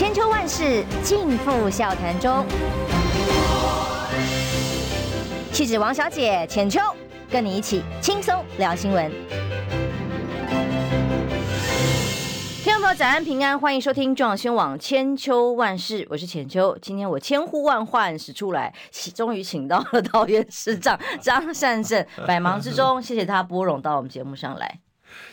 千秋万世尽付笑谈中。气质王小姐浅秋，跟你一起轻松聊新闻。听众朋友，早安平安，欢迎收听中广新网千秋万世，我是浅秋。今天我千呼万唤始出来，终于请到了 桃园市长张善政，百忙之中，谢谢他拨冗到我们节目上来。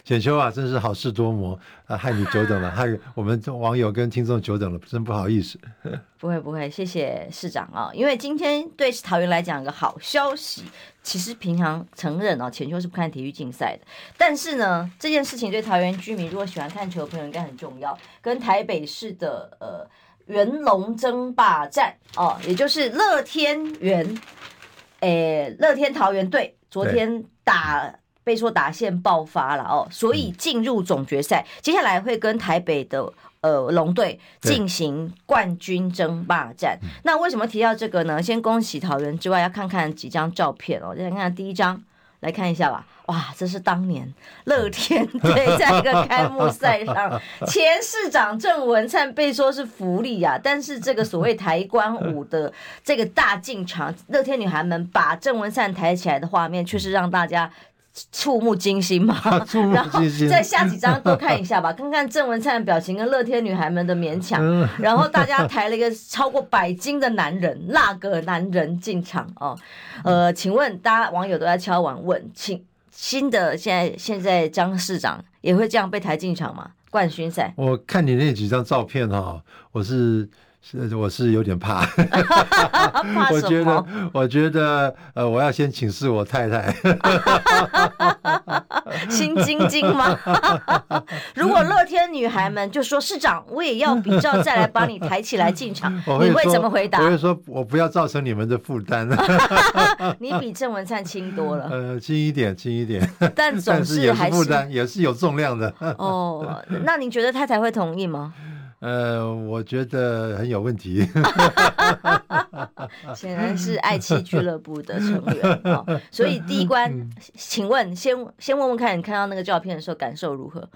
浅秋啊，真是好事多磨啊，害你久等了，害我们网友跟听众久等了，真不好意思。不会不会，谢谢市长啊，因为今天对桃园来讲有个好消息。其实平常承认哦，浅秋是不看体育竞赛的，但是呢，这件事情对桃园居民如果喜欢看球的朋友应该很重要，跟台北市的呃元龙争霸战哦，也就是乐天元，诶乐天桃园队昨天打。被说打线爆发了哦，所以进入总决赛，嗯、接下来会跟台北的呃龙队进行冠军争霸战。那为什么提到这个呢？先恭喜桃园之外，要看看几张照片哦。再看看第一张，来看一下吧。哇，这是当年乐天队在一个开幕赛上，前市长郑文灿被说是福利啊，但是这个所谓抬棺舞的这个大进场，乐天女孩们把郑文灿抬起来的画面，却是让大家。触目惊心嘛，然后再下几张多看一下吧，看看郑文灿的表情跟乐天女孩们的勉强，然后大家抬了一个超过百斤的男人，那个男人进场哦。呃，请问大家网友都在敲碗问，请新的现在现在张市长也会这样被抬进场吗？冠军赛？我看你那几张照片哈，我是。是，我是有点怕。怕什么？我觉得，我觉得，呃，我要先请示我太太。心晶晶吗？如果乐天女孩们就说市长，我也要比照再来把你抬起来进场，你会怎么回答？我会说，我不要造成你们的负担。你比郑文灿轻多了。呃，轻一点，轻一点。但总是还是负担，也是有重量的。哦，那你觉得太太会同意吗？呃，我觉得很有问题。显然是爱妻俱乐部的成员啊、哦，所以第一关，请问先先问问看你看到那个照片的时候感受如何？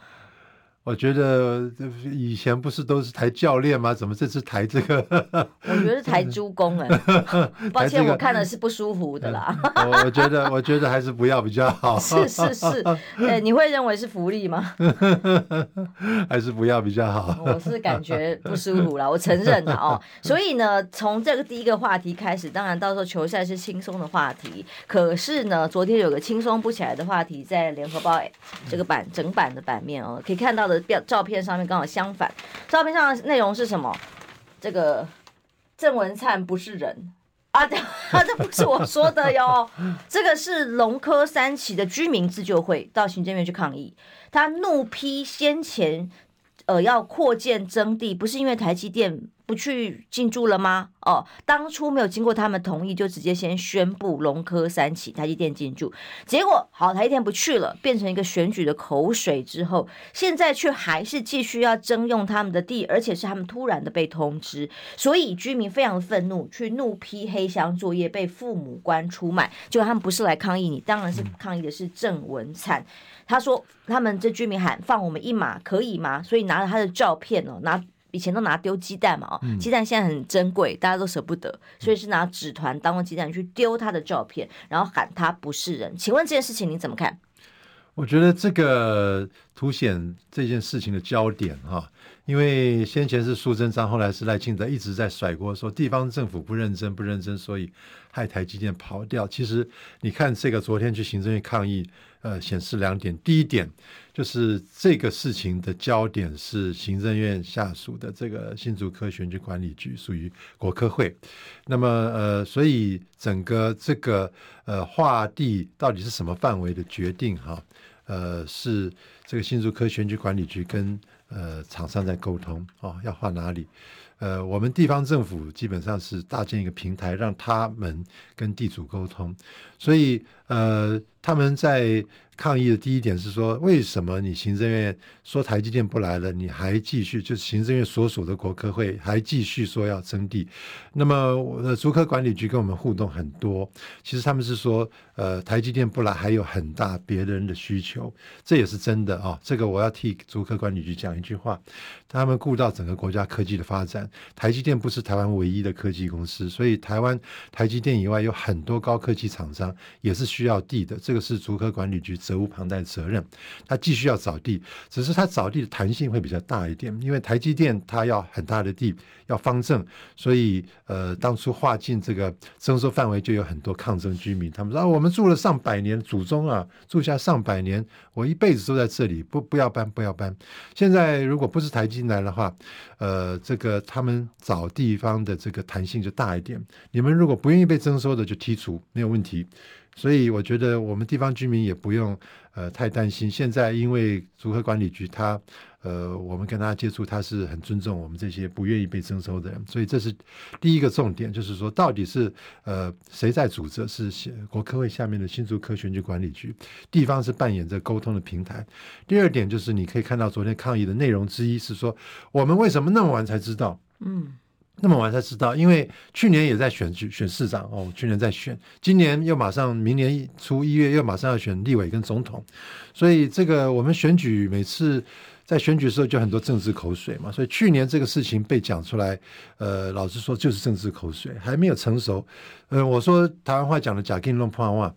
我觉得以前不是都是抬教练吗？怎么这次抬这个？我觉得是抬猪公哎，抱歉，我看的是不舒服的啦。我觉得，我觉得还是不要比较好。是是是，哎，你会认为是福利吗？还是不要比较好。我是感觉不舒服啦，我承认的哦。所以呢，从这个第一个话题开始，当然到时候球赛是轻松的话题。可是呢，昨天有个轻松不起来的话题，在联合报这个版整版的版面哦，可以看到。照片上面刚好相反，照片上的内容是什么？这个郑文灿不是人啊！这啊，这不是我说的哟，这个是龙科三期的居民自救会到行政院去抗议，他怒批先前呃要扩建征地，不是因为台积电。不去进驻了吗？哦，当初没有经过他们同意，就直接先宣布龙科三起台积电进驻，结果好，台积电不去了，变成一个选举的口水之后，现在却还是继续要征用他们的地，而且是他们突然的被通知，所以居民非常的愤怒，去怒批黑箱作业被父母官出卖，结果他们不是来抗议你，当然是抗议的是郑文灿。他说他们这居民喊放我们一马可以吗？所以拿着他的照片哦，拿。以前都拿丢鸡蛋嘛，哦，鸡蛋现在很珍贵，大家都舍不得，所以是拿纸团当做鸡蛋去丢他的照片，然后喊他不是人。请问这件事情你怎么看？我觉得这个凸显这件事情的焦点哈，因为先前是苏贞昌，后来是赖清德一直在甩锅，说地方政府不认真不认真，所以害台积电跑掉。其实你看这个昨天去行政院抗议。呃，显示两点。第一点就是这个事情的焦点是行政院下属的这个新竹科选举管理局，属于国科会。那么，呃，所以整个这个呃划地到底是什么范围的决定哈？呃，是这个新竹科选举管理局跟呃厂商在沟通哦，要划哪里？呃，我们地方政府基本上是搭建一个平台，让他们跟地主沟通。所以，呃。他们在抗议的第一点是说，为什么你行政院说台积电不来了，你还继续就是行政院所属的国科会还继续说要征地？那么，我的竹科管理局跟我们互动很多，其实他们是说，呃，台积电不来还有很大别人的需求，这也是真的啊、哦。这个我要替竹科管理局讲一句话，他们顾到整个国家科技的发展，台积电不是台湾唯一的科技公司，所以台湾台积电以外有很多高科技厂商也是需要地的，这个是竹科管理局。责无旁贷的责任，他继续要找地，只是他找地的弹性会比较大一点，因为台积电它要很大的地，要方正，所以呃，当初划进这个征收范围就有很多抗争居民，他们说，我们住了上百年，祖宗啊住下上百年，我一辈子都在这里，不不要搬，不要搬。现在如果不是台积电来的话，呃，这个他们找地方的这个弹性就大一点。你们如果不愿意被征收的，就剔除，没有问题。所以我觉得我们地方居民也不用呃太担心。现在因为组合管理局他呃我们跟他接触，他是很尊重我们这些不愿意被征收的人。所以这是第一个重点，就是说到底是呃谁在主责？是国科会下面的新竹科选举管理局，地方是扮演着沟通的平台。第二点就是你可以看到昨天抗议的内容之一是说，我们为什么那么晚才知道？嗯。那么晚才知道，因为去年也在选举选市长哦，去年在选，今年又马上明年初一月又马上要选立委跟总统，所以这个我们选举每次在选举的时候就很多政治口水嘛，所以去年这个事情被讲出来，呃，老实说就是政治口水，还没有成熟。呃，我说台湾话讲的“假金龙破话”，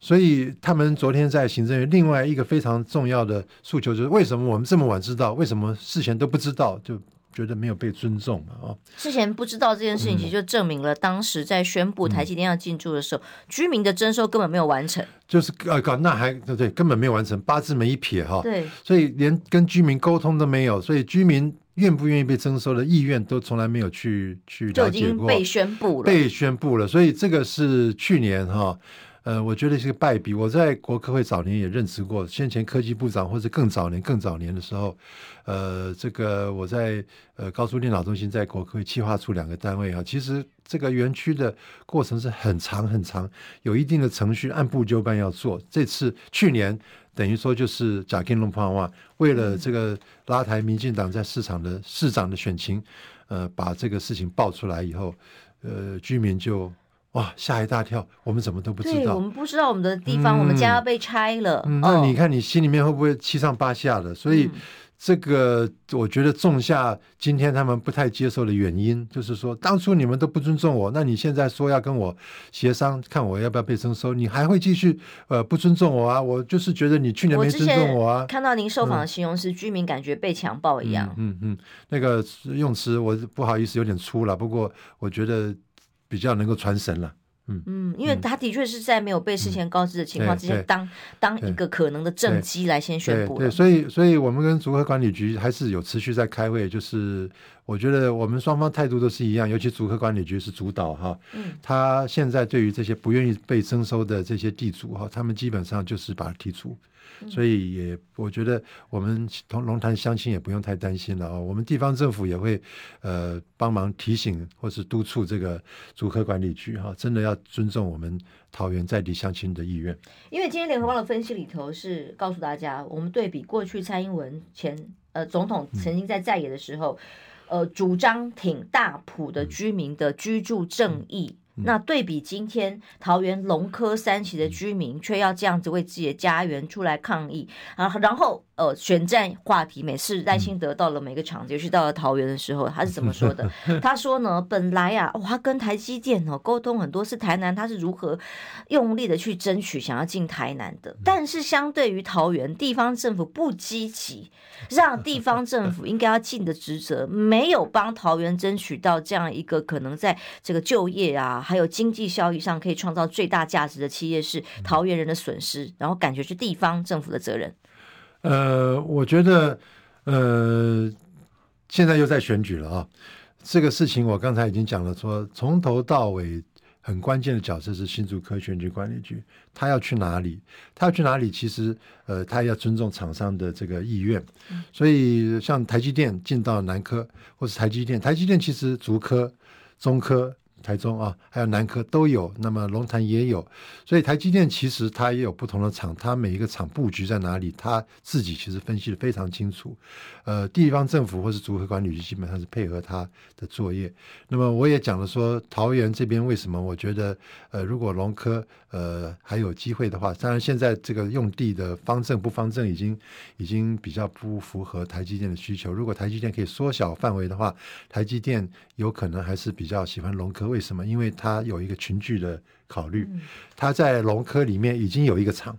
所以他们昨天在行政院另外一个非常重要的诉求就是：为什么我们这么晚知道？为什么事前都不知道？就。觉得没有被尊重嘛？哦，之前不知道这件事情，其实就证明了当时在宣布台积电要进驻的时候，嗯、居民的征收根本没有完成。就是呃，搞那还对对，根本没有完成，八字没一撇哈。对，所以连跟居民沟通都没有，所以居民愿不愿意被征收的意愿都从来没有去去了解过。就已经被宣布了，被宣布了。所以这个是去年哈。呃，我觉得是个败笔。我在国科会早年也任职过，先前科技部长或者更早年、更早年的时候，呃，这个我在呃高速电脑中心在国科会计划处两个单位啊，其实这个园区的过程是很长很长，有一定的程序，按部就班要做。这次去年等于说就是假金龙胖话，为了这个拉抬民进党在市场的市长的选情，呃，把这个事情爆出来以后，呃，居民就。哇，吓一大跳！我们怎么都不知道？我们不知道我们的地方，嗯、我们家要被拆了。嗯，那你看，你心里面会不会七上八下的？所以，这个我觉得种下今天他们不太接受的原因，就是说，当初你们都不尊重我，那你现在说要跟我协商，看我要不要被征收，你还会继续呃不尊重我啊？我就是觉得你去年没尊重我啊。看到您受访的形容是居民感觉被强暴一样。嗯嗯，嗯，那个用词我不好意思有点粗了，不过我觉得。比较能够传神了，嗯。嗯，因为他的确是在没有被事前告知的情况之下，当当一个可能的政绩来先宣布。对，所以所以我们跟组合管理局还是有持续在开会，就是我觉得我们双方态度都是一样，尤其组合管理局是主导哈，嗯，他现在对于这些不愿意被征收的这些地主哈，他们基本上就是把它剔除。所以也，我觉得我们同龙潭乡亲也不用太担心了哦。我们地方政府也会呃帮忙提醒或是督促这个竹科管理局哈，真的要尊重我们桃园在地乡亲的意愿。因为今天联合报的分析里头是告诉大家，我们对比过去蔡英文前呃总统曾经在在野的时候，呃主张挺大埔的居民的居住正义。那对比今天桃园龙科三期的居民，却要这样子为自己的家园出来抗议啊，然后。呃，选战话题，每次赖清德到了每个场子，尤其到了桃园的时候，他是怎么说的？他说呢，本来啊，哇，他跟台积电哦沟通很多，是台南他是如何用力的去争取想要进台南的，但是相对于桃园地方政府不积极，让地方政府应该要尽的职责，没有帮桃园争取到这样一个可能在这个就业啊，还有经济效益上可以创造最大价值的企业，是桃园人的损失，然后感觉是地方政府的责任。呃，我觉得，呃，现在又在选举了啊。这个事情我刚才已经讲了说，从头到尾很关键的角色是新竹科选举管理局，他要去哪里？他要去哪里？其实，呃，他要尊重厂商的这个意愿。所以，像台积电进到南科，或是台积电，台积电其实竹科、中科。台中啊，还有南科都有，那么龙潭也有，所以台积电其实它也有不同的厂，它每一个厂布局在哪里，它自己其实分析的非常清楚。呃，地方政府或是组合管理局基本上是配合它的作业。那么我也讲了说，桃园这边为什么我觉得，呃，如果龙科呃还有机会的话，当然现在这个用地的方正不方正已经已经比较不符合台积电的需求。如果台积电可以缩小范围的话，台积电有可能还是比较喜欢龙科。为什么？因为它有一个群聚的考虑，它在龙科里面已经有一个厂，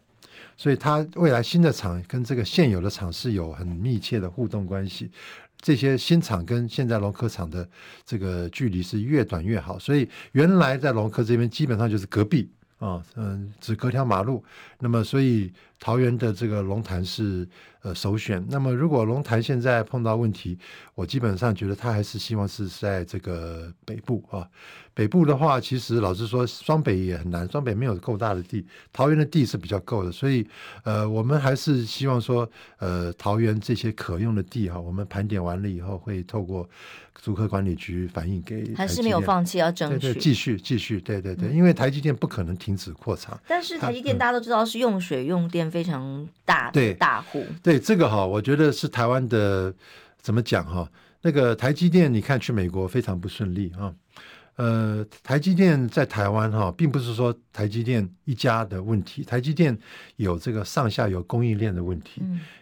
所以它未来新的厂跟这个现有的厂是有很密切的互动关系。这些新厂跟现在龙科厂的这个距离是越短越好，所以原来在龙科这边基本上就是隔壁啊，嗯，只隔条马路。那么，所以桃园的这个龙潭是。呃，首选。那么，如果龙潭现在碰到问题，我基本上觉得他还是希望是在这个北部啊。北部的话，其实老实说，双北也很难，双北没有够大的地，桃园的地是比较够的，所以呃，我们还是希望说，呃，桃园这些可用的地哈，我们盘点完了以后，会透过租客管理局反映给，还是没有放弃要争取，对对，继续继续，对对对，因为台积电不可能停止扩厂。但是台积电大家都知道是用水用电非常大的大户，对。对这个哈，我觉得是台湾的怎么讲哈？那个台积电，你看去美国非常不顺利啊。呃，台积电在台湾哈，并不是说台积电一家的问题，台积电有这个上下游供应链的问题，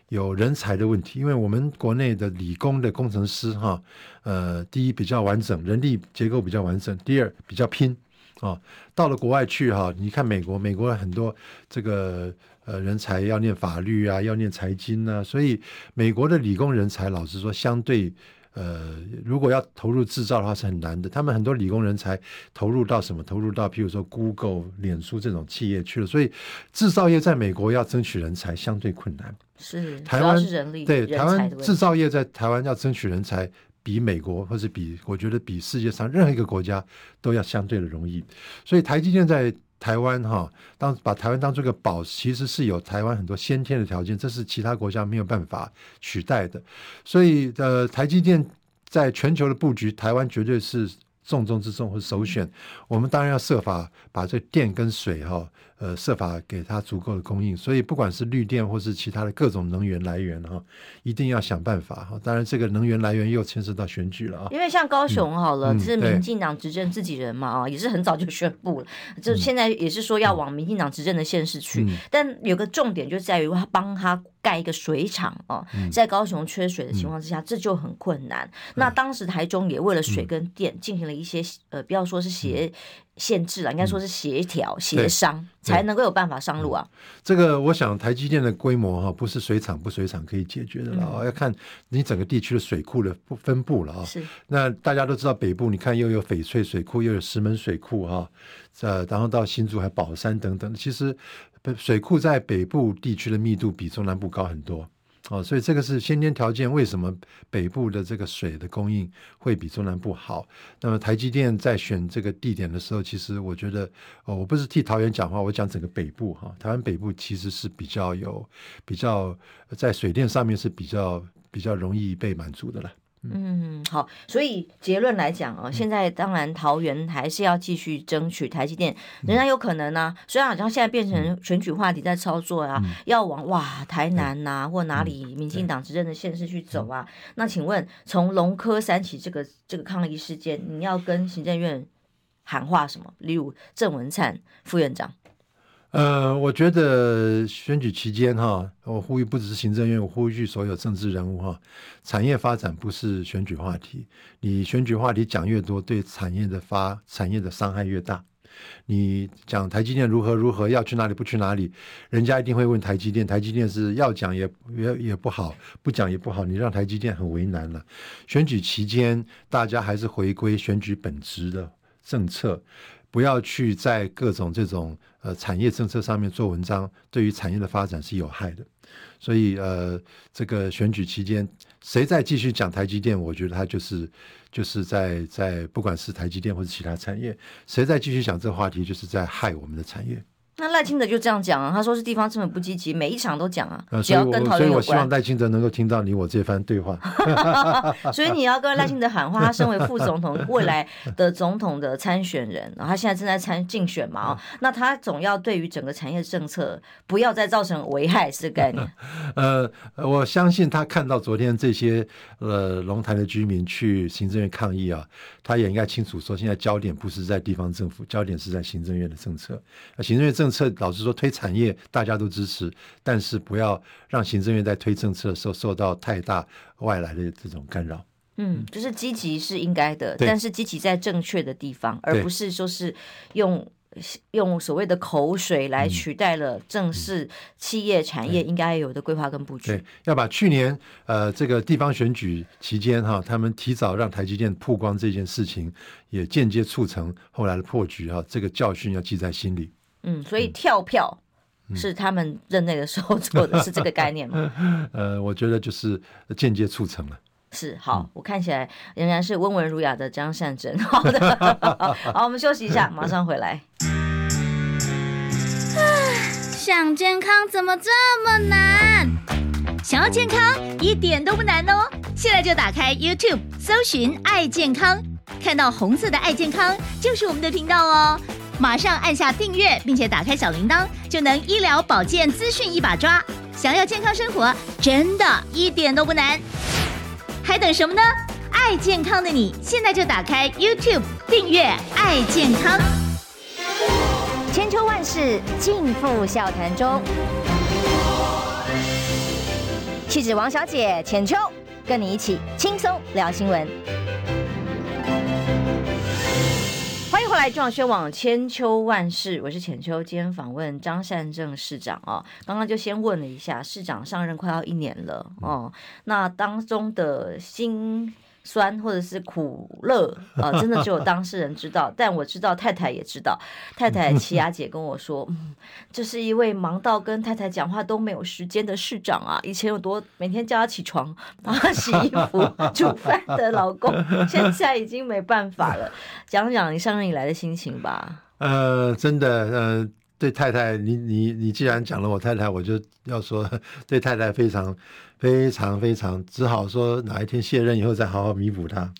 有人才的问题。因为我们国内的理工的工程师哈，呃，第一比较完整，人力结构比较完整；第二比较拼啊。到了国外去哈，你看美国，美国很多这个。呃，人才要念法律啊，要念财经啊，所以美国的理工人才，老实说，相对呃，如果要投入制造的话是很难的。他们很多理工人才投入到什么？投入到譬如说 Google、脸书这种企业去了。所以制造业在美国要争取人才相对困难。是，台湾是人力对台湾制造业在台湾要争取人才，比美国或者比我觉得比世界上任何一个国家都要相对的容易。所以台积电在。台湾哈，当把台湾当做一个宝，其实是有台湾很多先天的条件，这是其他国家没有办法取代的。所以，呃，台积电在全球的布局，台湾绝对是重中之重或首选。我们当然要设法把这电跟水哈。呃，设法给他足够的供应，所以不管是绿电或是其他的各种能源来源哈，一定要想办法哈。当然，这个能源来源又牵涉到选举了啊。因为像高雄好了，嗯、是民进党执政自己人嘛啊，嗯、也是很早就宣布了，就现在也是说要往民进党执政的县市去。嗯、但有个重点就在于他帮他盖一个水厂哦，在高雄缺水的情况之下，嗯、这就很困难。嗯、那当时台中也为了水跟电进行了一些呃，不要说是协。嗯限制了，应该说是协调、协商，才能够有办法上路啊。这个，我想台积电的规模哈，不是水厂不水厂可以解决的了啊，嗯、要看你整个地区的水库的分布了啊。是。那大家都知道北部，你看又有翡翠水库，又有石门水库哈，呃，然后到新竹还宝山等等，其实水库在北部地区的密度比中南部高很多。哦，所以这个是先天条件。为什么北部的这个水的供应会比中南部好？那么台积电在选这个地点的时候，其实我觉得，哦，我不是替桃园讲话，我讲整个北部哈。台湾北部其实是比较有、比较在水电上面是比较比较容易被满足的了。嗯，好，所以结论来讲啊、哦，现在当然桃园还是要继续争取台积电，仍然有可能呢、啊。虽然好像现在变成选举话题在操作啊，嗯、要往哇台南呐、或哪里民进党执政的县市去走啊。嗯、那请问，从龙科三起这个这个抗议事件，你要跟行政院喊话什么？例如郑文灿副院长。呃，我觉得选举期间哈，我呼吁不只是行政院，我呼吁所有政治人物哈，产业发展不是选举话题。你选举话题讲越多，对产业的发产业的伤害越大。你讲台积电如何如何，要去哪里不去哪里，人家一定会问台积电。台积电是要讲也也也不好，不讲也不好，你让台积电很为难了。选举期间，大家还是回归选举本质的政策。不要去在各种这种呃产业政策上面做文章，对于产业的发展是有害的。所以呃，这个选举期间，谁再继续讲台积电，我觉得他就是就是在在不管是台积电或者其他产业，谁再继续讲这个话题，就是在害我们的产业。那赖清德就这样讲啊，他说是地方政府不积极，每一场都讲啊，呃、只要跟讨论有关。所以我希望赖清德能够听到你我这番对话。所以你要跟赖清德喊话，他身为副总统，未来的总统的参选人，然后他现在正在参竞选嘛，哦，那他总要对于整个产业政策不要再造成危害，是概念。呃，我相信他看到昨天这些呃龙潭的居民去行政院抗议啊，他也应该清楚说，现在焦点不是在地方政府，焦点是在行政院的政策。那行政院政策老实说推产业大家都支持，但是不要让行政院在推政策的时候受到太大外来的这种干扰。嗯，就是积极是应该的，但是积极在正确的地方，而不是说是用用所谓的口水来取代了正式企业产业应该有的规划跟布局。对，要把去年呃这个地方选举期间哈，他们提早让台积电曝光这件事情，也间接促成后来的破局哈，这个教训要记在心里。嗯，所以跳票是他们任内的时候做的，是这个概念吗？呃，我觉得就是间接促成了。是好，我看起来仍然是温文儒雅的张善珍。好的，好，我们休息一下，马上回来。想健康怎么这么难？想要健康一点都不难哦！现在就打开 YouTube，搜寻“爱健康”，看到红色的“爱健康”就是我们的频道哦。马上按下订阅，并且打开小铃铛，就能医疗保健资讯一把抓。想要健康生活，真的一点都不难，还等什么呢？爱健康的你，现在就打开 YouTube 订阅“爱健康”。千秋万世尽付笑谈中，气质王小姐浅秋，跟你一起轻松聊新闻。来中央宣网千秋万世，我是浅秋。今天访问张善政市长哦，刚刚就先问了一下，市长上任快要一年了哦，那当中的新酸或者是苦乐啊，真的只有当事人知道。但我知道太太也知道，太太齐雅姐跟我说，嗯，这是一位忙到跟太太讲话都没有时间的市长啊。以前有多每天叫他起床帮他洗衣服、煮饭的老公，现在已经没办法了。讲讲你上任以来的心情吧。呃，真的，呃，对太太，你你你既然讲了我太太，我就要说对太太非常。非常非常，只好说哪一天卸任以后再好好弥补她。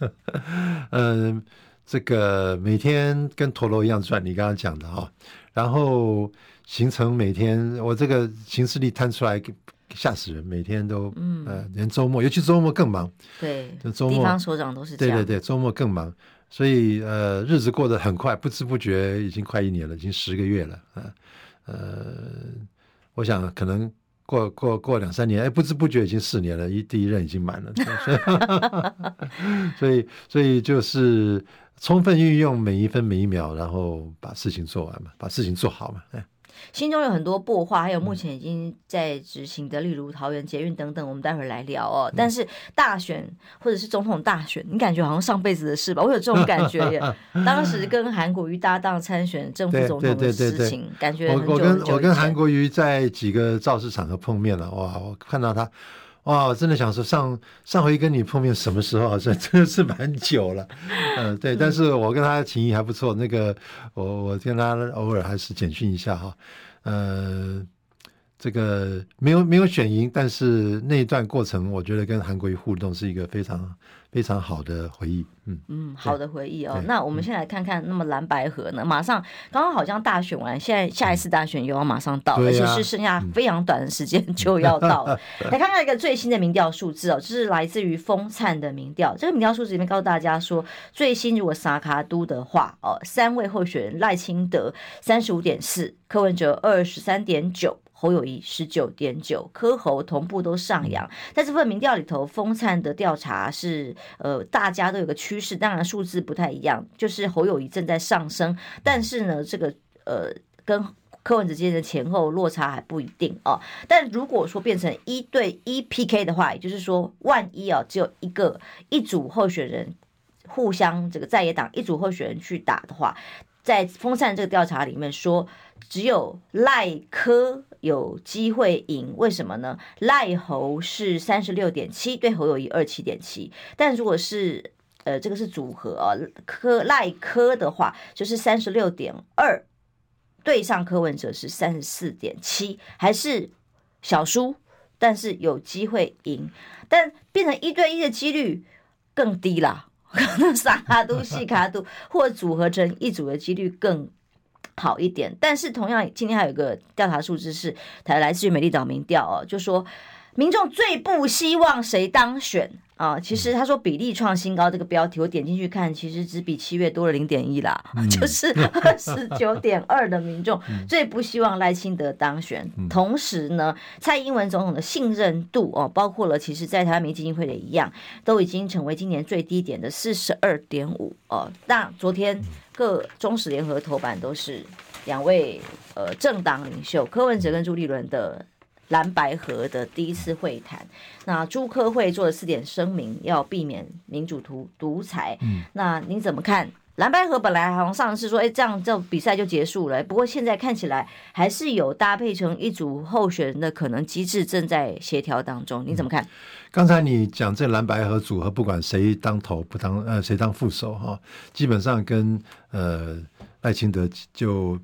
嗯，这个每天跟陀螺一样转，你刚刚讲的哈、哦，然后行程每天我这个行事历摊出来吓死人，每天都嗯、呃，连周末，尤其周末更忙。对，就周末地方所长都是这样。对对对，周末更忙，所以呃，日子过得很快，不知不觉已经快一年了，已经十个月了啊。呃，我想可能。过过过两三年，哎，不知不觉已经四年了，一第一任已经满了，所以 所以就是充分运用每一分每一秒，然后把事情做完嘛，把事情做好嘛，哎。心中有很多擘画，还有目前已经在执行的，例如桃园捷运等等，我们待会儿来聊哦。但是大选或者是总统大选，你感觉好像上辈子的事吧？我有这种感觉耶。当时跟韩国瑜搭档参选政府总统的事情，感觉很久很久。我跟我跟韩国瑜在几个造势场合碰面了，哇！我看到他，哇！我真的想说，上上回跟你碰面什么时候？好 像真的是蛮久了。嗯、呃，对。但是我跟他情谊还不错，那个我我跟他偶尔还是简讯一下哈。呃，这个没有没有选赢，但是那一段过程，我觉得跟韩国瑜互动是一个非常非常好的回忆。嗯嗯，好的回忆哦。那我们先来看看，那么蓝白合呢？马上刚刚好像大选完，现在下一次大选又要马上到，而且是剩下非常短的时间 就要到了。来看看一个最新的民调数字哦，这是来自于风灿的民调。这个民调数字里面告诉大家说，最新如果萨卡都的话哦，三位候选人赖清德三十五点四。柯文哲二十三点九，侯友谊十九点九，柯侯同步都上扬。在这份民调里头，风灿的调查是呃，大家都有个趋势，当然数字不太一样，就是侯友谊正在上升，但是呢，这个呃，跟柯文哲之间的前后落差还不一定哦。但如果说变成一对一 PK 的话，也就是说，万一啊，只有一个一组候选人互相这个在野党一组候选人去打的话，在风灿这个调查里面说。只有赖柯有机会赢，为什么呢？赖猴是三十六点七，对侯友谊二七点七。但如果是呃，这个是组合啊，科赖科的话就是三十六点二对上柯文哲是三十四点七，还是小输，但是有机会赢，但变成一对一的几率更低了，可能三卡都、四卡都，或组合成一组的几率更好一点。但是同样，今天还有一个调查数字是台来自于美丽岛民调哦，就说。民众最不希望谁当选啊？其实他说比例创新高这个标题，我点进去看，其实只比七月多了零点一啦，嗯、就是 二十九点二的民众最不希望赖清德当选。嗯、同时呢，蔡英文总统的信任度哦，包括了其实在台湾民基金会的一样，都已经成为今年最低点的四十二点五哦。那昨天各中时联合头版都是两位呃政党领袖柯文哲跟朱立伦的。蓝白河的第一次会谈，那朱科会做了四点声明，要避免民主独独裁。嗯，那您怎么看？蓝白河本来好像上次说，哎，这样这比赛就结束了。不过现在看起来还是有搭配成一组候选人的可能机制正在协调当中。你怎么看？嗯、刚才你讲这蓝白合组合，不管谁当头不当，呃，谁当副手哈，基本上跟呃赖清德就。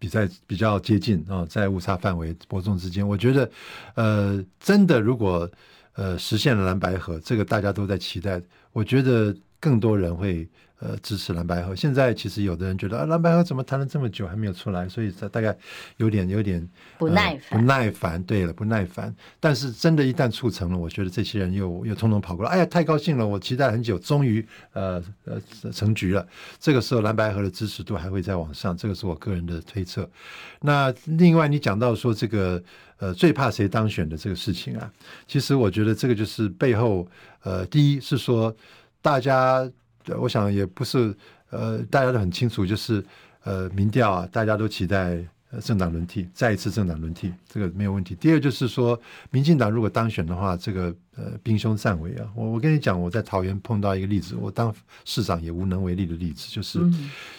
比赛比较接近啊，在误差范围伯仲之间，我觉得，呃，真的如果呃实现了蓝白盒，这个大家都在期待，我觉得更多人会。呃，支持蓝白合。现在其实有的人觉得啊，蓝白合怎么谈了这么久还没有出来？所以他大概有点有点不耐烦、呃，不耐烦。对了，不耐烦。但是真的，一旦促成了，我觉得这些人又又通通跑过来。哎呀，太高兴了！我期待很久，终于呃呃成局了。这个时候，蓝白合的支持度还会再往上。这个是我个人的推测。那另外，你讲到说这个呃最怕谁当选的这个事情啊，其实我觉得这个就是背后呃，第一是说大家。我想也不是，呃，大家都很清楚，就是呃，民调啊，大家都期待政党轮替，再一次政党轮替，这个没有问题。第二就是说，民进党如果当选的话，这个呃，兵凶战危啊。我我跟你讲，我在桃园碰到一个例子，我当市长也无能为力的例子，就是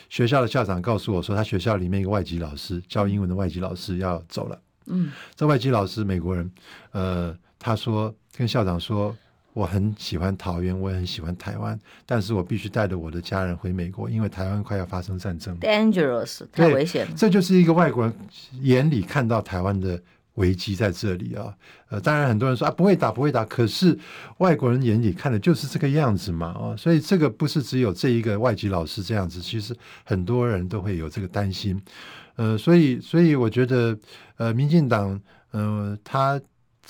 学校的校长告诉我说，他学校里面一个外籍老师教英文的外籍老师要走了。嗯，这外籍老师美国人，呃，他说跟校长说。我很喜欢桃园，我也很喜欢台湾，但是我必须带着我的家人回美国，因为台湾快要发生战争，dangerous，太危险了。这就是一个外国人眼里看到台湾的危机在这里啊。呃，当然很多人说啊，不会打，不会打，可是外国人眼里看的就是这个样子嘛，啊，所以这个不是只有这一个外籍老师这样子，其实很多人都会有这个担心。呃，所以，所以我觉得，呃，民进党，呃，他。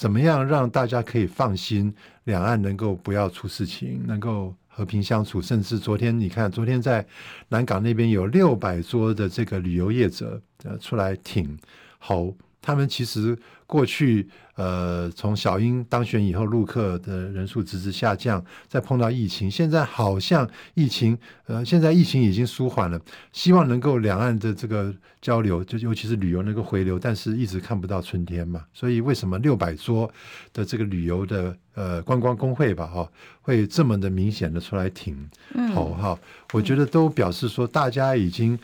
怎么样让大家可以放心，两岸能够不要出事情，能够和平相处？甚至昨天你看，昨天在南港那边有六百桌的这个旅游业者呃出来挺侯，他们其实过去。呃，从小英当选以后，陆客的人数直直下降，再碰到疫情，现在好像疫情，呃，现在疫情已经舒缓了，希望能够两岸的这个交流，就尤其是旅游能够回流，但是一直看不到春天嘛。所以为什么六百桌的这个旅游的呃观光工会吧，哈、哦，会这么的明显的出来挺头哈？我觉得都表示说大家已经。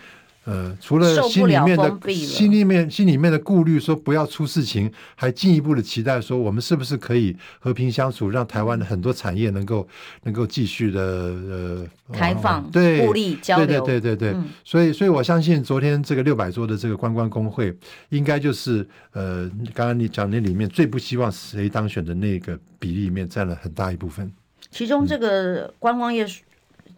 呃，除了心里面的心里面心里面的顾虑，说不要出事情，还进一步的期待说，我们是不是可以和平相处，让台湾的很多产业能够能够继续的呃开放，对，互利交流，对对对对对。嗯、所以，所以我相信昨天这个六百桌的这个观光工会，应该就是呃，刚刚你讲那里面最不希望谁当选的那个比例里面占了很大一部分。其中这个观光业。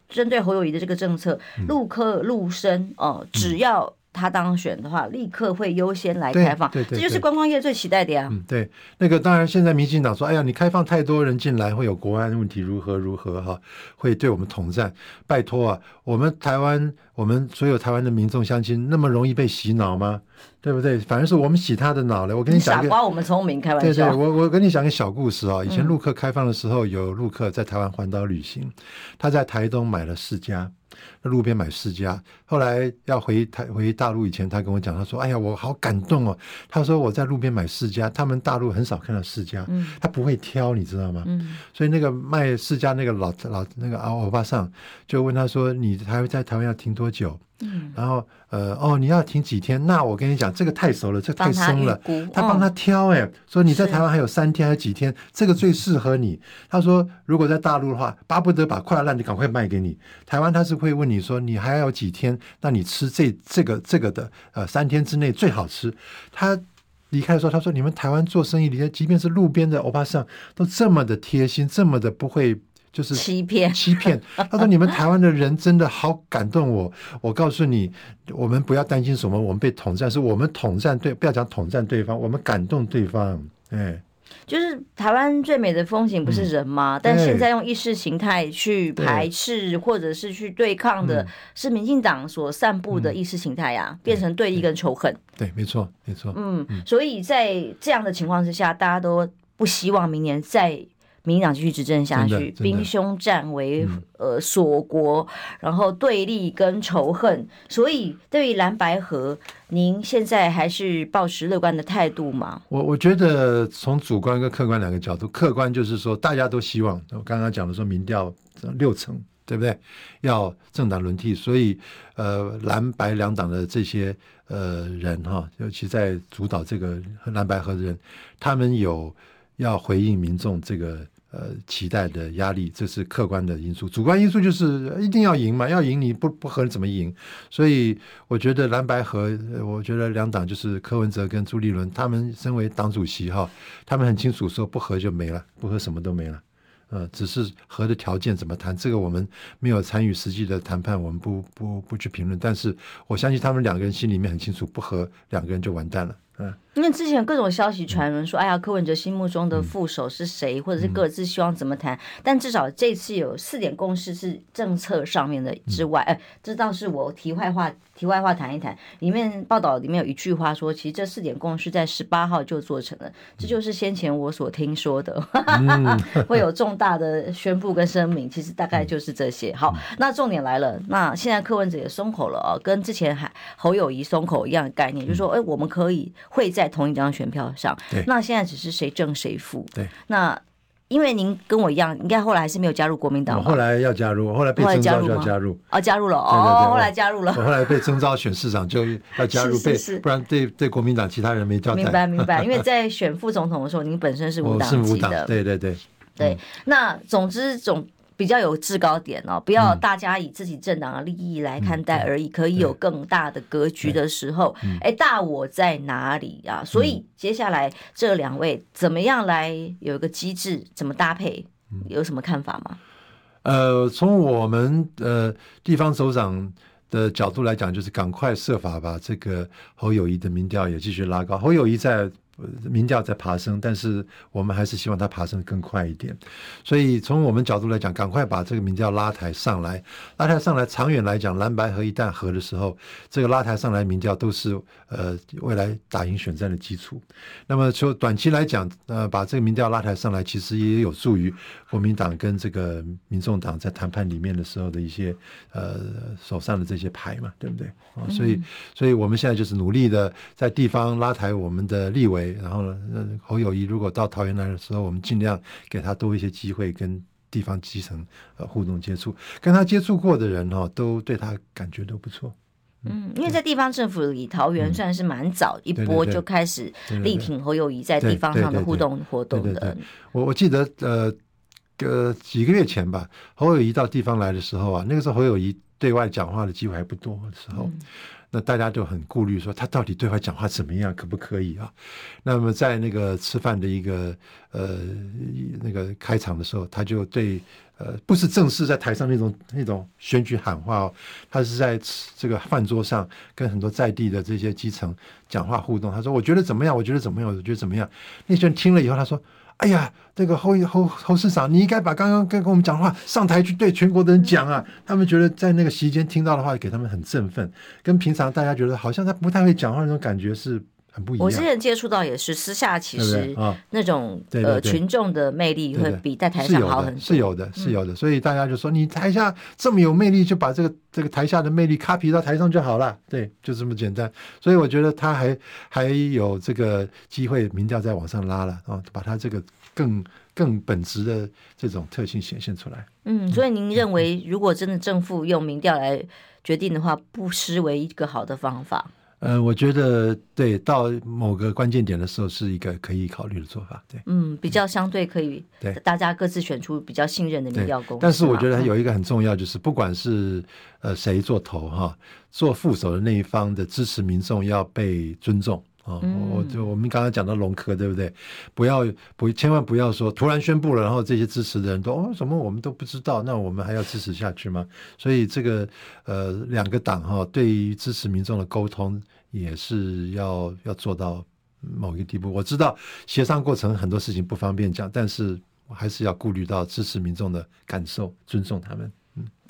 针对侯友宜的这个政策，陆客陆生哦，只要他当选的话，立刻会优先来开放。对，对，对，这就是观光业最期待的呀。嗯，对，那个当然，现在民进党说，哎呀，你开放太多人进来，会有国安问题，如何如何哈，会对我们统战。拜托啊，我们台湾，我们所有台湾的民众相亲，那么容易被洗脑吗？对不对？反而是我们洗他的脑了。我跟你讲个，傻瓜，我们聪明，开玩笑。对对，我我跟你讲个小故事啊。以前陆客开放的时候，有陆客在台湾环岛旅行，他在台东买了世家，在路边买世家。后来要回台回大陆以前，他跟我讲，他说：“哎呀，我好感动哦。”他说：“我在路边买世家，他们大陆很少看到世家，他不会挑，你知道吗？”所以那个卖世家那个老老那个阿欧巴桑就问他说：“你还会在台湾要停多久？”嗯，然后呃哦，你要停几天？那我跟你讲，这个太熟了，这个太松了，他，帮他挑哎、欸，说你在台湾还有三天还有几天，这个最适合你。他说如果在大陆的话，巴不得把快烂的赶快卖给你。台湾他是会问你说你还要几天？那你吃这这个这个的呃三天之内最好吃。他离开的时候他说你们台湾做生意，即便是路边的欧巴桑都这么的贴心，这么的不会。就是欺骗，欺骗。他说：“你们台湾的人真的好感动我。我告诉你，我们不要担心什么，我们被统战，是我们统战对，不要讲统战对方，我们感动对方。”哎，就是台湾最美的风景不是人吗？嗯、但现在用意识形态去排斥或者是去对抗的，是民进党所散布的意识形态呀，变成对立跟仇恨。对，没错，没错。嗯，所以在这样的情况之下，大家都不希望明年再。民进党继续执政下去，兵凶战危，呃，锁国，然后对立跟仇恨。所以，对于蓝白合，您现在还是抱持乐观的态度吗？我我觉得从主观跟客观两个角度，客观就是说，大家都希望我刚刚讲的说，民调六成，对不对？要政党轮替，所以呃，蓝白两党的这些呃人哈，尤其在主导这个蓝白合的人，他们有。要回应民众这个呃期待的压力，这是客观的因素。主观因素就是一定要赢嘛，要赢你不不合怎么赢？所以我觉得蓝白合，我觉得两党就是柯文哲跟朱立伦，他们身为党主席哈，他们很清楚说不合就没了，不合什么都没了。呃，只是合的条件怎么谈，这个我们没有参与实际的谈判，我们不不不去评论。但是我相信他们两个人心里面很清楚，不合两个人就完蛋了。嗯。因为之前各种消息传闻说，哎呀，柯文哲心目中的副手是谁，或者是各自希望怎么谈？但至少这次有四点共识是政策上面的之外，哎，这倒是我题外话，题外话谈一谈。里面报道里面有一句话说，其实这四点共识在十八号就做成了，这就是先前我所听说的，会有重大的宣布跟声明。其实大概就是这些。好，那重点来了，那现在柯文哲也松口了啊，跟之前还侯友谊松口一样的概念，就是说，哎，我们可以会在。同一张选票上，那现在只是谁正谁负。对，那因为您跟我一样，应该后来还是没有加入国民党。我后来要加入，后来被征召就要加入。哦，加入了哦，后来加入了。我后来被征召选市长就要加入，被不然对对国民党其他人没交代。明白明白，因为在选副总统的时候，您本身是无党籍的。对对对对，那总之总。比较有制高点哦，不要大家以自己政党的利益来看待而已，嗯、可以有更大的格局的时候，哎，大我在哪里啊？所以接下来这两位怎么样来有一个机制，怎么搭配，有什么看法吗？呃，从我们呃地方首长的角度来讲，就是赶快设法把这个侯友谊的民调也继续拉高。侯友谊在。民调在爬升，但是我们还是希望它爬升更快一点。所以从我们角度来讲，赶快把这个民调拉抬上来，拉抬上来。长远来讲，蓝白合一旦合的时候，这个拉抬上来民调都是呃未来打赢选战的基础。那么就短期来讲，呃，把这个民调拉抬上来，其实也有助于国民党跟这个民众党在谈判里面的时候的一些呃手上的这些牌嘛，对不对？啊，所以，所以我们现在就是努力的在地方拉抬我们的立委。然后呢，侯友谊如果到桃园来的时候，我们尽量给他多一些机会跟地方基层呃互动接触，跟他接触过的人哈、哦，都对他感觉都不错。嗯，因为在地方政府里，桃园算是蛮早一波就开始力挺侯友谊在地方上的互动活动的。我我记得呃，呃几个月前吧，侯友谊到地方来的时候啊，那个时候侯友谊对外讲话的机会还不多的时候。嗯那大家都很顾虑，说他到底对外讲话怎么样，可不可以啊？那么在那个吃饭的一个呃那个开场的时候，他就对呃不是正式在台上那种那种选举喊话哦，他是在这个饭桌上跟很多在地的这些基层讲话互动。他说：“我觉得怎么样？我觉得怎么样？我觉得怎么样？”那些人听了以后，他说。哎呀，这个侯侯侯市长，你应该把刚刚跟跟我们讲话上台去对全国的人讲啊！他们觉得在那个席间听到的话，给他们很振奋，跟平常大家觉得好像他不太会讲话那种感觉是很不一样。我之前接触到也是私下，其实那种呃群众的魅力会比在台上好很多。是有的，是有的，所以大家就说你台下这么有魅力，就把这个这个台下的魅力 copy 到台上就好了。对，就这么简单。所以我觉得他还还有这个机会，民调再往上拉了啊，把他这个。更更本质的这种特性显现出来。嗯，所以您认为，如果真的政府用民调来决定的话，不失为一个好的方法。呃，我觉得对，到某个关键点的时候，是一个可以考虑的做法。对，嗯，比较相对可以，对，大家各自选出比较信任的民调公司。但是我觉得有一个很重要，就是不管是呃谁做头哈，做副手的那一方的支持民众要被尊重。哦，我就我们刚刚讲到龙科，对不对？不要不千万不要说突然宣布了，然后这些支持的人都哦什么我们都不知道，那我们还要支持下去吗？所以这个呃两个党哈，对于支持民众的沟通也是要要做到某一个地步。我知道协商过程很多事情不方便讲，但是我还是要顾虑到支持民众的感受，尊重他们。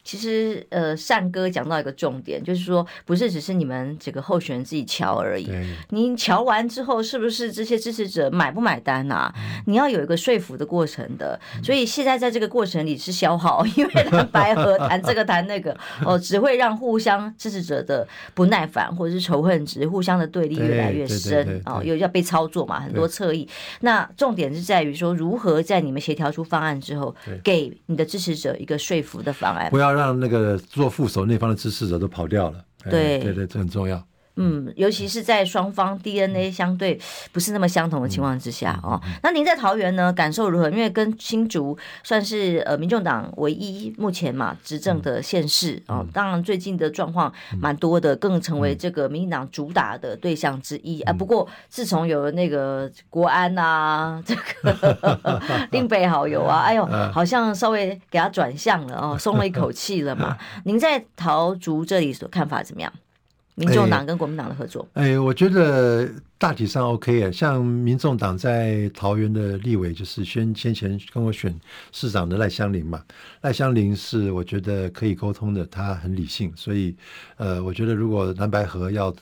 其实，呃，善哥讲到一个重点，就是说，不是只是你们这个候选人自己瞧而已。您瞧完之后，是不是这些支持者买不买单啊？嗯、你要有一个说服的过程的。所以现在在这个过程里是消耗，因为蓝白合谈这个谈那个，哦，只会让互相支持者的不耐烦或者是仇恨值、互相的对立越来越深。哦，又要被操作嘛，很多侧翼。那重点是在于说，如何在你们协调出方案之后，给你的支持者一个说服的方案。不要。让那个做副手那方的支持者都跑掉了，对、哎、对对，这很重要。嗯，尤其是在双方 DNA 相对不是那么相同的情况之下哦。那您在桃园呢，感受如何？因为跟新竹算是呃民众党唯一目前嘛执政的县市哦。当然最近的状况蛮多的，更成为这个民进党主打的对象之一啊。不过自从有了那个国安啊，这个 林北好友啊，哎呦，好像稍微给他转向了哦，松了一口气了嘛。您在桃竹这里所看法怎么样？民众党跟国民党的合作，哎，哎，我觉得大体上 OK 啊。像民众党在桃园的立委，就是先先前跟我选市长的赖香林嘛。赖香林是我觉得可以沟通的，他很理性，所以呃，我觉得如果蓝白河要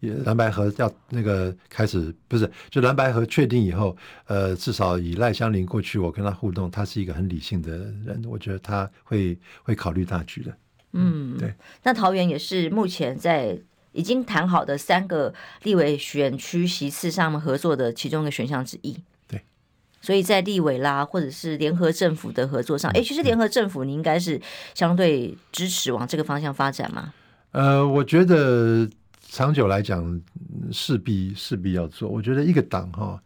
蓝白河要那个开始，不是就蓝白河确定以后，呃，至少以赖香林过去我跟他互动，他是一个很理性的人，我觉得他会会考虑大局的。嗯，对。那桃园也是目前在。已经谈好的三个立委选区席次上面合作的其中一个选项之一。对，所以在立委啦，或者是联合政府的合作上，哎，其实联合政府你应该是相对支持往这个方向发展吗？呃，我觉得长久来讲势必势必要做。我觉得一个党哈，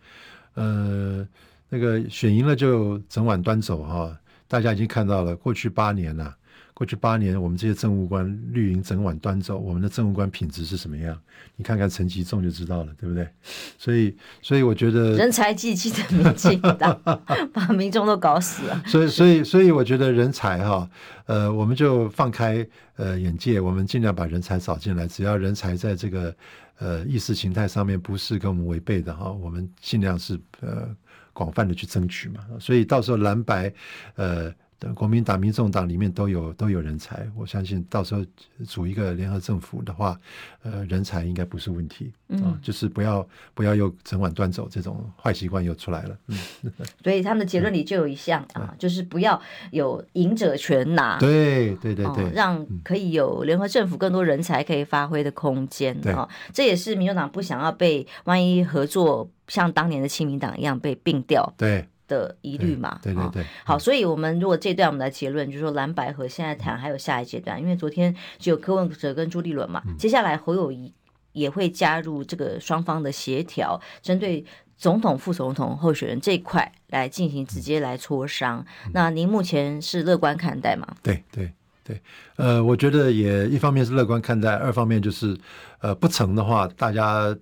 呃，那个选赢了就整碗端走哈，大家已经看到了过去八年了。过去八年，我们这些政务官绿营整晚端走，我们的政务官品质是什么样？你看看陈其仲就知道了，对不对？所以，所以我觉得 人才济济的民进党 把民众都搞死了。所以，所以，所以我觉得人才哈，呃，我们就放开呃眼界，我们尽量把人才找进来。只要人才在这个呃意识形态上面不是跟我们违背的哈，我们尽量是呃广泛的去争取嘛。所以到时候蓝白呃。国民党、民众党里面都有都有人才，我相信到时候组一个联合政府的话，呃，人才应该不是问题，嗯、呃，就是不要不要又整碗端走这种坏习惯又出来了，嗯，所以他们的结论里就有一项啊，就是不要有赢者全拿，对对对对、呃，让可以有联合政府更多人才可以发挥的空间啊、呃，这也是民众党不想要被万一合作像当年的亲民党一样被并掉，对。的疑虑嘛，对对对，对，好，所以我们如果这段我们来结论，就是说蓝白和现在谈还有下一阶段，因为昨天只有柯文哲跟朱立伦嘛，接下来侯友谊也会加入这个双方的协调，针对总统、副总统候选人这一块来进行直接来磋商。那您目前是乐观看待吗？对对对，呃，我觉得也一方面是乐观看待，二方面就是呃不成的话，大家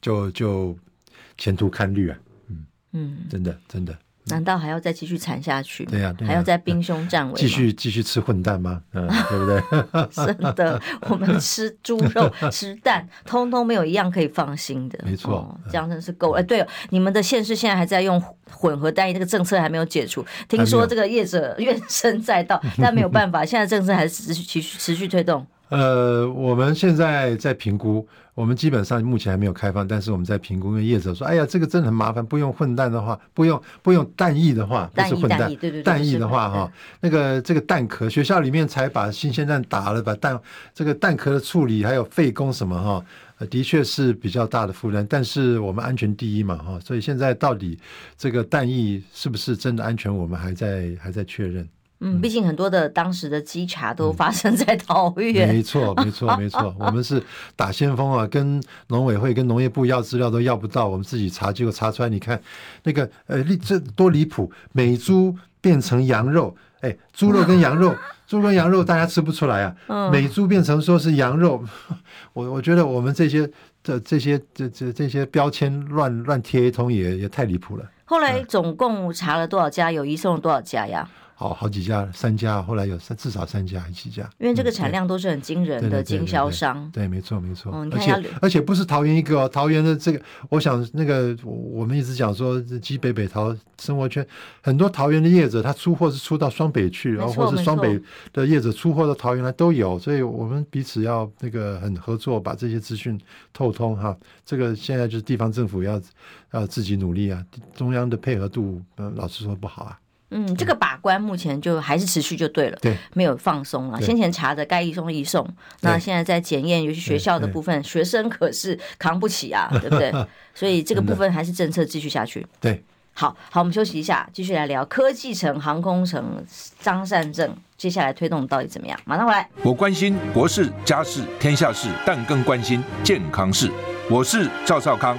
就就前途看绿啊。嗯，真的真的，难道还要再继续缠下去吗？对呀、啊，啊、还要再兵凶战危，继续继续吃混蛋吗？嗯，对不对？真的，我们吃猪肉吃蛋，通通没有一样可以放心的。没错，哦、这样真是够了。哎，对、哦，你们的县市现在还在用混合单一，这个政策还没有解除。听说这个业者怨声载道，但没有办法，现在政策还是持续持续持续推动。呃，我们现在在评估，我们基本上目前还没有开放，但是我们在评估。因为业者说：“哎呀，这个真的很麻烦，不用混蛋的话，不用不用蛋液的话，不是混蛋，蛋液对对对，蛋液的话哈，那个这个蛋壳，学校里面才把新鲜蛋打了，把蛋这个蛋壳的处理还有费工什么哈，的确是比较大的负担。但是我们安全第一嘛哈，所以现在到底这个蛋液是不是真的安全，我们还在还在确认。”嗯，毕竟很多的当时的稽查都发生在桃园。没错，没错，没错。我们是打先锋啊，跟农委会、跟农业部要资料都要不到，我们自己查，结果查出来，你看那个呃，这多离谱！美猪变成羊肉，哎，猪肉跟羊肉，猪跟羊肉大家吃不出来啊。嗯。美猪变成说是羊肉，我我觉得我们这些。这这些这这这些标签乱乱贴一通也也太离谱了。后来总共查了多少家？有移送了多少家呀？好好几家，三家，后来有三至少三家还几家，因为这个产量都是很惊人的经销商。对，没错，没错。哦、而且而且不是桃园一个、哦，桃园的这个，我想那个我们一直讲说，基北北桃生活圈很多桃园的业者，他出货是出到双北去，然后或是双北的业者出货到桃园来都有，所以我们彼此要那个很合作，把这些资讯透通哈。这个现在就是地方政府要要自己努力啊，中央的配合度，嗯，老实说不好啊。嗯，这个把关目前就还是持续就对了，对，没有放松了。先前查的该移送移送，那现在在检验，尤其学校的部分，学生可是扛不起啊，对不对？所以这个部分还是政策继续下去。对，好好，我们休息一下，继续来聊科技城、航空城。张善政接下来推动到底怎么样？马上回来。我关心国事、家事、天下事，但更关心健康事。我是赵少康，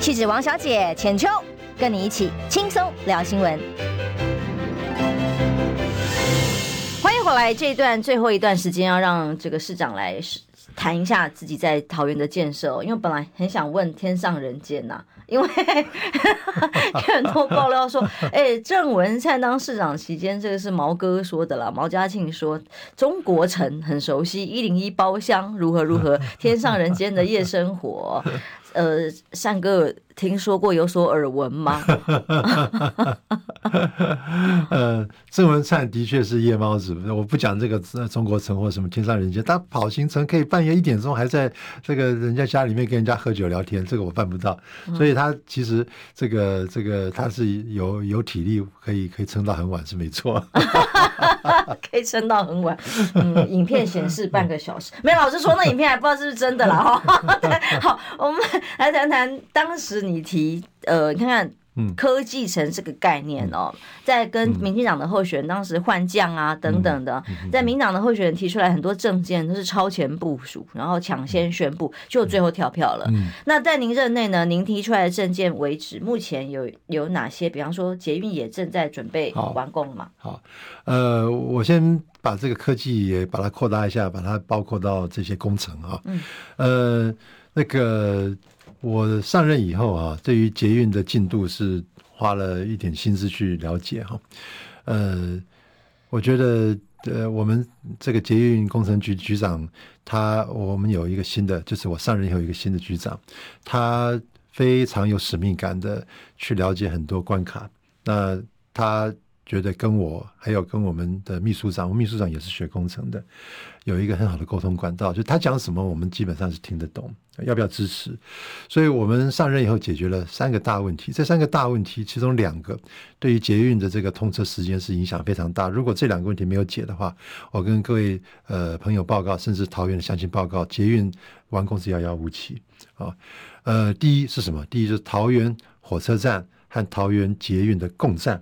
气质王小姐浅秋，跟你一起轻松聊新闻。欢迎回来，这一段最后一段时间要让这个市长来谈一下自己在桃园的建设。因为本来很想问天上人间呐、因为 很多爆料说，哎，郑文灿当市长期间，这个是毛哥说的了，毛家庆说中国城很熟悉一零一包厢如何如何，天上人间的夜生活。呃，善哥听说过有所耳闻吗？呃，郑文灿的确是夜猫子，我不讲这个中国城或什么天上人间，他跑行程可以半夜一点钟还在这个人家家里面跟人家喝酒聊天，这个我办不到，所以他其实这个这个他是有有体力可以可以撑到很晚是没错，可以撑到很晚。嗯，影片显示半个小时，没有老师说那影片还不知道是不是真的啦哈。对，好，我们。来谈谈当时你提呃，你看看科技城这个概念哦，在跟民进党的候选人当时换将啊等等的，在民党的候选人提出来很多政见都是超前部署，然后抢先宣布，就最后跳票了。那在您任内呢，您提出来的政见为止，目前有有哪些？比方说捷运也正在准备完工了嘛？好，呃，我先把这个科技也把它扩大一下，把它包括到这些工程啊，嗯，呃。那个我上任以后啊，对于捷运的进度是花了一点心思去了解哈。呃，我觉得呃，我们这个捷运工程局局长他，我们有一个新的，就是我上任以后有一个新的局长，他非常有使命感的去了解很多关卡。那他。觉得跟我还有跟我们的秘书长，我秘书长也是学工程的，有一个很好的沟通管道，就他讲什么，我们基本上是听得懂，要不要支持？所以我们上任以后解决了三个大问题，这三个大问题其中两个对于捷运的这个通车时间是影响非常大。如果这两个问题没有解的话，我跟各位呃朋友报告，甚至桃园的乡亲报告，捷运完工是遥遥无期啊。呃，第一是什么？第一就是桃园火车站和桃园捷运的共站。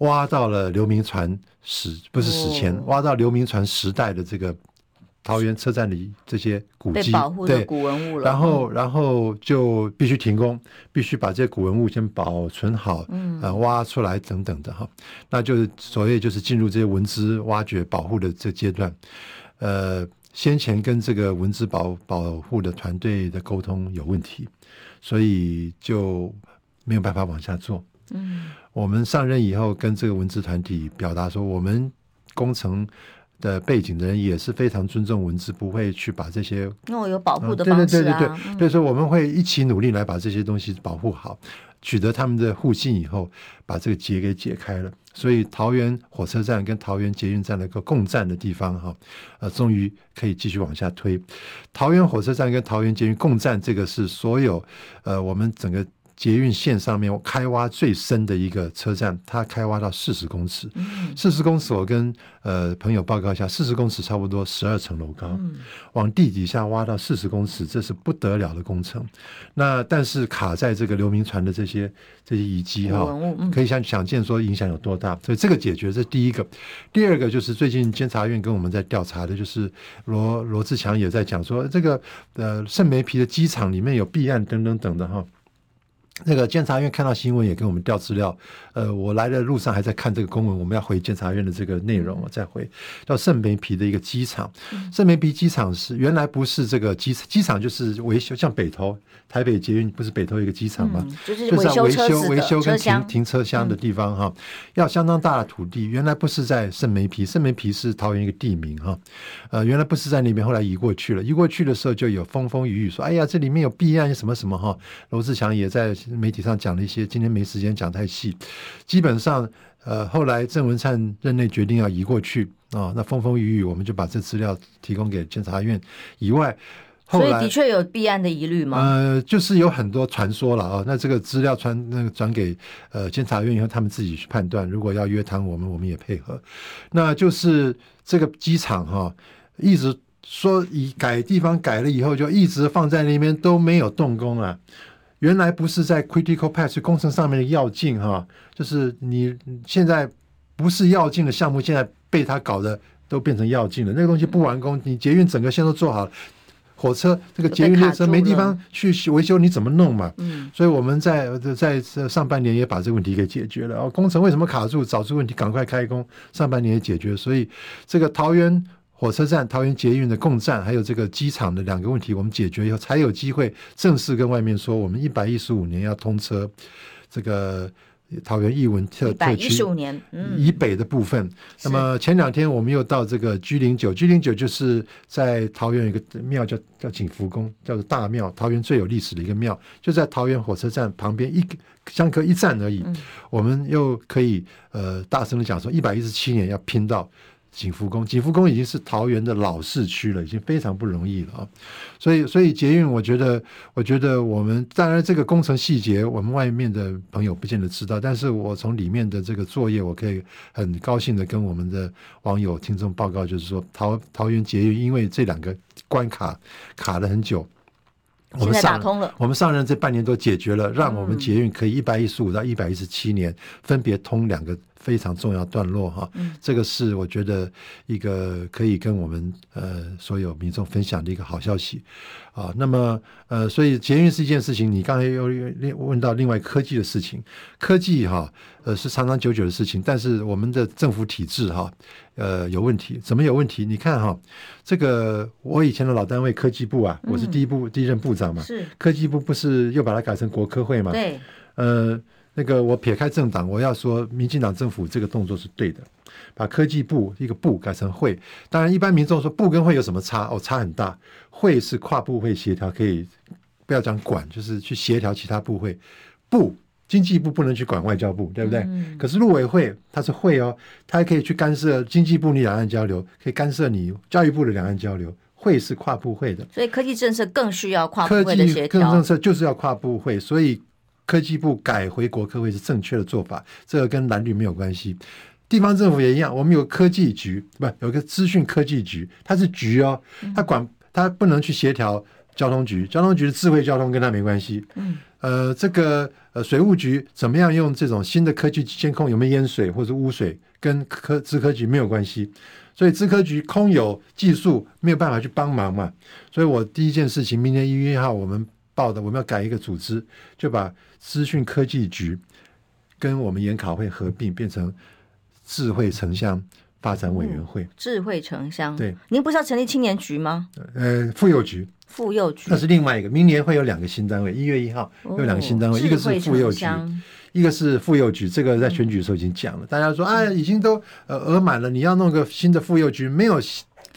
挖到了刘铭传史，不是史前，哦、挖到刘铭传时代的这个桃园车站里这些古迹，被保护的古文物了。然后，然后就必须停工，必须把这些古文物先保存好，嗯，呃，挖出来等等的哈。那就是所谓就是进入这些文字挖掘保护的这阶段。呃，先前跟这个文字保保护的团队的沟通有问题，所以就没有办法往下做。嗯，我们上任以后，跟这个文字团体表达说，我们工程的背景的人也是非常尊重文字，不会去把这些哦有保护的方式啊，对对对对对，所以说我们会一起努力来把这些东西保护好，取得他们的互信以后，把这个结给解开了。所以桃园火车站跟桃园捷运站的一个共站的地方哈，呃，终于可以继续往下推。桃园火车站跟桃园捷运共站，这个是所有呃我们整个。捷运线上面开挖最深的一个车站，它开挖到四十公尺。四十公尺，我跟呃朋友报告一下，四十公尺差不多十二层楼高。往地底下挖到四十公尺，这是不得了的工程。那但是卡在这个刘铭传的这些这些遗迹哈，可以想想见说影响有多大。所以这个解决这是第一个。第二个就是最近监察院跟我们在调查的，就是罗罗志强也在讲说，这个呃圣梅皮的机场里面有弊案等等等的哈。那个监察院看到新闻也跟我们调资料，呃，我来的路上还在看这个公文，我们要回监察院的这个内容，再回到圣梅皮的一个机场。圣梅皮机场是原来不是这个机机场，就是维修，像北投台北捷运不是北投一个机场吗？就是维修维修跟停停车厢的地方哈，要相当大的土地，原来不是在圣梅皮，圣梅皮是桃园一个地名哈，呃，原来不是在那边，后来移过去了，移过去的时候就有风风雨雨说，哎呀，这里面有避案什么什么哈，罗志祥也在。媒体上讲了一些，今天没时间讲太细。基本上，呃，后来郑文灿任内决定要移过去啊、哦，那风风雨雨，我们就把这资料提供给监察院。以外，后来所以的确有弊案的疑虑吗？呃，就是有很多传说了啊、哦。那这个资料传那个转给呃监察院以后，他们自己去判断。如果要约谈我们，我们也配合。那就是这个机场哈、哦，一直说以改地方改了以后，就一直放在那边都没有动工啊。原来不是在 critical path 工程上面的要进哈，就是你现在不是要进的项目，现在被他搞得都变成要进了。那个东西不完工，你捷运整个线都做好了，火车这个捷运列车没地方去维修，你怎么弄嘛？嗯，所以我们在在上半年也把这个问题给解决了。哦，工程为什么卡住？找出问题，赶快开工。上半年也解决，所以这个桃园。火车站、桃园捷运的共站，还有这个机场的两个问题，我们解决以后，才有机会正式跟外面说，我们一百一十五年要通车这个桃园艺文特特区以北的部分。那么前两天我们又到这个居零九，居零九就是在桃园有一个庙叫叫景福宫，叫做大庙，桃园最有历史的一个庙，就在桃园火车站旁边一相隔一站而已。我们又可以呃大声的讲说，一百一十七年要拼到。景福宫，景福宫已经是桃园的老市区了，已经非常不容易了啊！所以，所以捷运，我觉得，我觉得我们当然这个工程细节，我们外面的朋友不见得知道，但是我从里面的这个作业，我可以很高兴的跟我们的网友、听众报告，就是说桃桃园捷运因为这两个关卡卡了很久，我们上我们上任这半年都解决了，让我们捷运可以一百一十五到一百一十七年分别通两个。非常重要段落哈，这个是我觉得一个可以跟我们呃所有民众分享的一个好消息啊。那么呃，所以捷运是一件事情，你刚才又问到另外科技的事情，科技哈呃是长长久久的事情，但是我们的政府体制哈呃有问题，怎么有问题？你看哈，这个我以前的老单位科技部啊，我是第一部第一任部长嘛，是科技部不是又把它改成国科会嘛？对，呃。那个我撇开政党，我要说，民进党政府这个动作是对的，把科技部一个部改成会。当然，一般民众说部跟会有什么差？哦，差很大。会是跨部会协调，可以不要讲管，就是去协调其他部会。部经济部不能去管外交部，对不对？嗯、可是陆委会它是会哦，它还可以去干涉经济部你两岸交流，可以干涉你教育部的两岸交流。会是跨部会的，所以科技政策更需要跨部会的协调。科技政策就是要跨部会，所以。科技部改回国科会是正确的做法，这个跟蓝绿没有关系。地方政府也一样，我们有科技局，不，有个资讯科技局，它是局哦，它管，它不能去协调交通局，交通局的智慧交通跟它没关系。嗯，呃，这个呃水务局怎么样用这种新的科技监控有没有淹水或者污水，跟科资科局没有关系，所以资科局空有技术没有办法去帮忙嘛。所以我第一件事情，明年一月一号我们。报的，我们要改一个组织，就把资讯科技局跟我们研考会合并，变成智慧城乡发展委员会。智慧城乡，对，您不是要成立青年局吗？呃，妇幼局，妇幼局，那是另外一个。明年会有两个新单位，一月一号有两个新单位，哦、一个是妇幼局，一个是妇幼局。这个在选举的时候已经讲了，嗯、大家说啊，已经都呃额满了，你要弄个新的妇幼局，没有。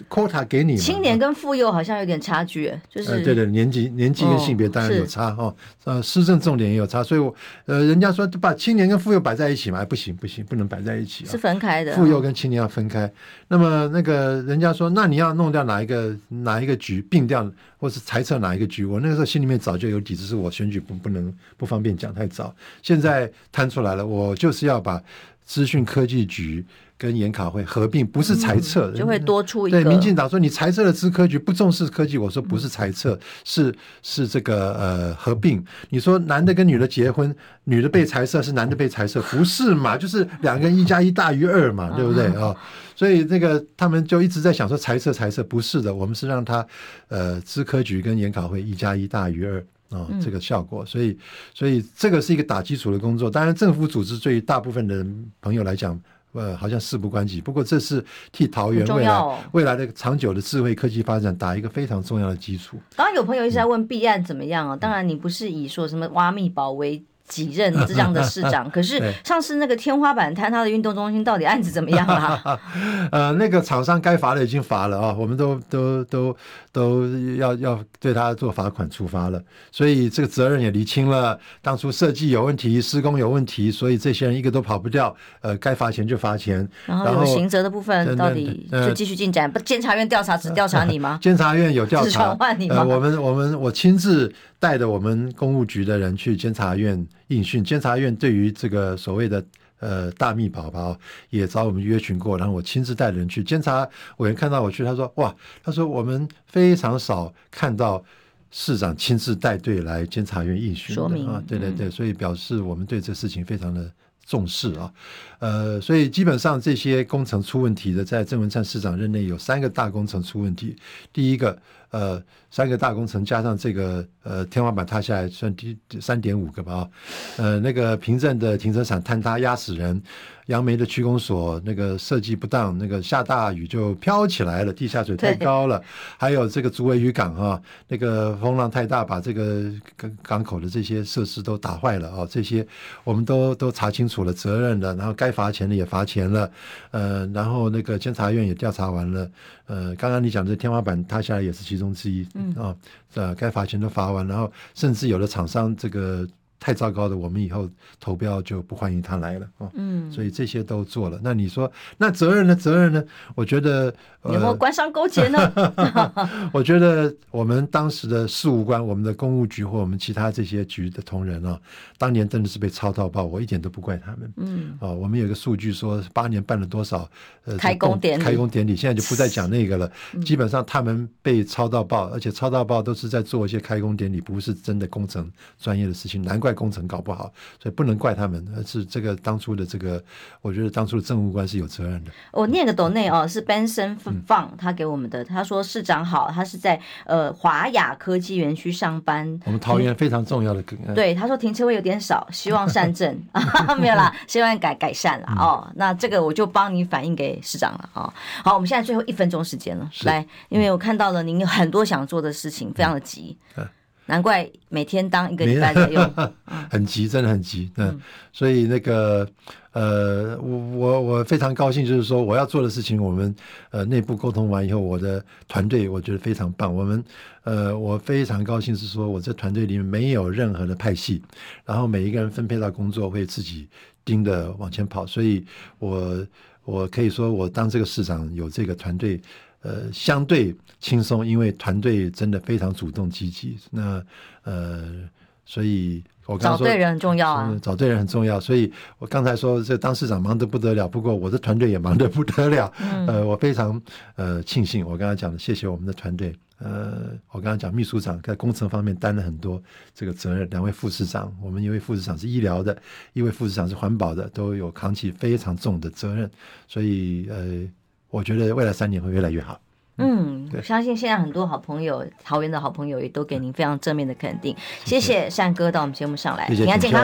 Quota 给你。青年跟妇幼好像有点差距，就是、呃、对对，年纪年纪跟性别当然有差哈、哦。呃，施政重点也有差，所以我呃，人家说把青年跟妇幼摆在一起嘛，哎，不行不行，不能摆在一起、哦，是分开的。妇幼跟青年要分开。那么那个人家说，那你要弄掉哪一个哪一个局并掉，或是裁撤哪一个局？我那个时候心里面早就有底，只是我选举不不能不方便讲太早。现在摊出来了，我就是要把资讯科技局。跟研考会合并，不是裁撤，就会多出一个。对，民进党说你裁撤了资科局，不重视科技。我说不是裁撤，是是这个呃合并。你说男的跟女的结婚，女的被裁撤是男的被裁撤，不是嘛？就是两个人一加一大于二嘛，对不对啊？所以那个他们就一直在想说裁撤裁撤，不是的，我们是让他呃资科局跟研考会一加一大于二啊，这个效果。所以所以这个是一个打基础的工作。当然，政府组织对于大部分的朋友来讲。呃，好像事不关己。不过这是替桃园未来、哦、未来的长久的智慧科技发展打一个非常重要的基础。刚刚有朋友一直在问弊案怎么样啊？嗯、当然，你不是以说什么挖密宝为己任这样的市长，可是上次那个天花板坍塌的运动中心到底案子怎么样啊？呃，那个厂商该罚的已经罚了啊，我们都都都都要要对他做罚款处罚了，所以这个责任也厘清了。当初设计有问题，施工有问题，所以这些人一个都跑不掉。呃，该罚钱就罚钱。然后有刑责的部分到底就继续进展？不，监察院调查只调查你吗？监察院有调查，传唤你吗？呃，我们我们我亲自。带着我们公务局的人去监察院应讯，监察院对于这个所谓的呃大密宝宝也找我们约询过，然后我亲自带人去。监察委员看到我去，他说：“哇，他说我们非常少看到市长亲自带队来监察院应讯的。”说明啊，对对对，所以表示我们对这事情非常的重视啊。呃，所以基本上这些工程出问题的，在郑文灿市长任内有三个大工程出问题，第一个。呃，三个大工程加上这个呃天花板塌下来，算第三点五个吧。呃，那个平镇的停车场坍塌压死人，杨梅的区公所那个设计不当，那个下大雨就飘起来了，地下水太高了。还有这个竹围渔港哈，那个风浪太大，把这个港口的这些设施都打坏了啊。这些我们都都查清楚了责任了，然后该罚钱的也罚钱了。呃，然后那个监察院也调查完了。呃，刚刚你讲这天花板塌下来也是其中之一，嗯啊，呃，该罚钱都罚完，然后甚至有的厂商这个。太糟糕的，我们以后投标就不欢迎他来了啊。嗯，所以这些都做了。那你说，那责任呢？责任呢？我觉得、呃、有没有官商勾结呢？我觉得我们当时的事务官，我们的公务局或我们其他这些局的同仁啊，当年真的是被抄到爆，我一点都不怪他们。嗯，啊，我们有个数据说，八年办了多少呃开工典礼，开工典礼，现在就不再讲那个了。基本上他们被抄到爆，而且抄到爆都是在做一些开工典礼，不是真的工程专业的事情，难怪。工程搞不好，所以不能怪他们，而是这个当初的这个，我觉得当初的政务官是有责任的。我念个抖内哦，是 Benson 放他给我们的，他说市长好，他是在呃华雅科技园区上班。我们桃园非常重要的梗。对，他说停车位有点少，希望善政 没有啦，希望改改善了哦。那这个我就帮你反映给市长了啊。好，我们现在最后一分钟时间了，来，因为我看到了您有很多想做的事情，非常的急。难怪每天当一个礼拜在用，很急，真的很急。嗯，嗯，所以那个呃，我我我非常高兴，就是说我要做的事情，我们呃内部沟通完以后，我的团队我觉得非常棒。我们呃，我非常高兴是说，我这团队里面没有任何的派系，然后每一个人分配到工作会自己盯着往前跑，所以我我可以说，我当这个市长有这个团队。呃，相对轻松，因为团队真的非常主动积极。那呃，所以我刚刚说找对人很重要啊，找对人很重要。所以我刚才说这当市长忙得不得了，不过我的团队也忙得不得了。嗯、呃，我非常呃庆幸，我刚才讲的，谢谢我们的团队。呃，我刚才讲秘书长在工程方面担了很多这个责任，两位副市长，我们一位副市长是医疗的，一位副市长是环保的，都有扛起非常重的责任。所以呃。我觉得未来三年会越来越好。嗯，我相信现在很多好朋友，桃园的好朋友也都给您非常正面的肯定。谢谢，谢谢善哥到我们节目上来，平安健康。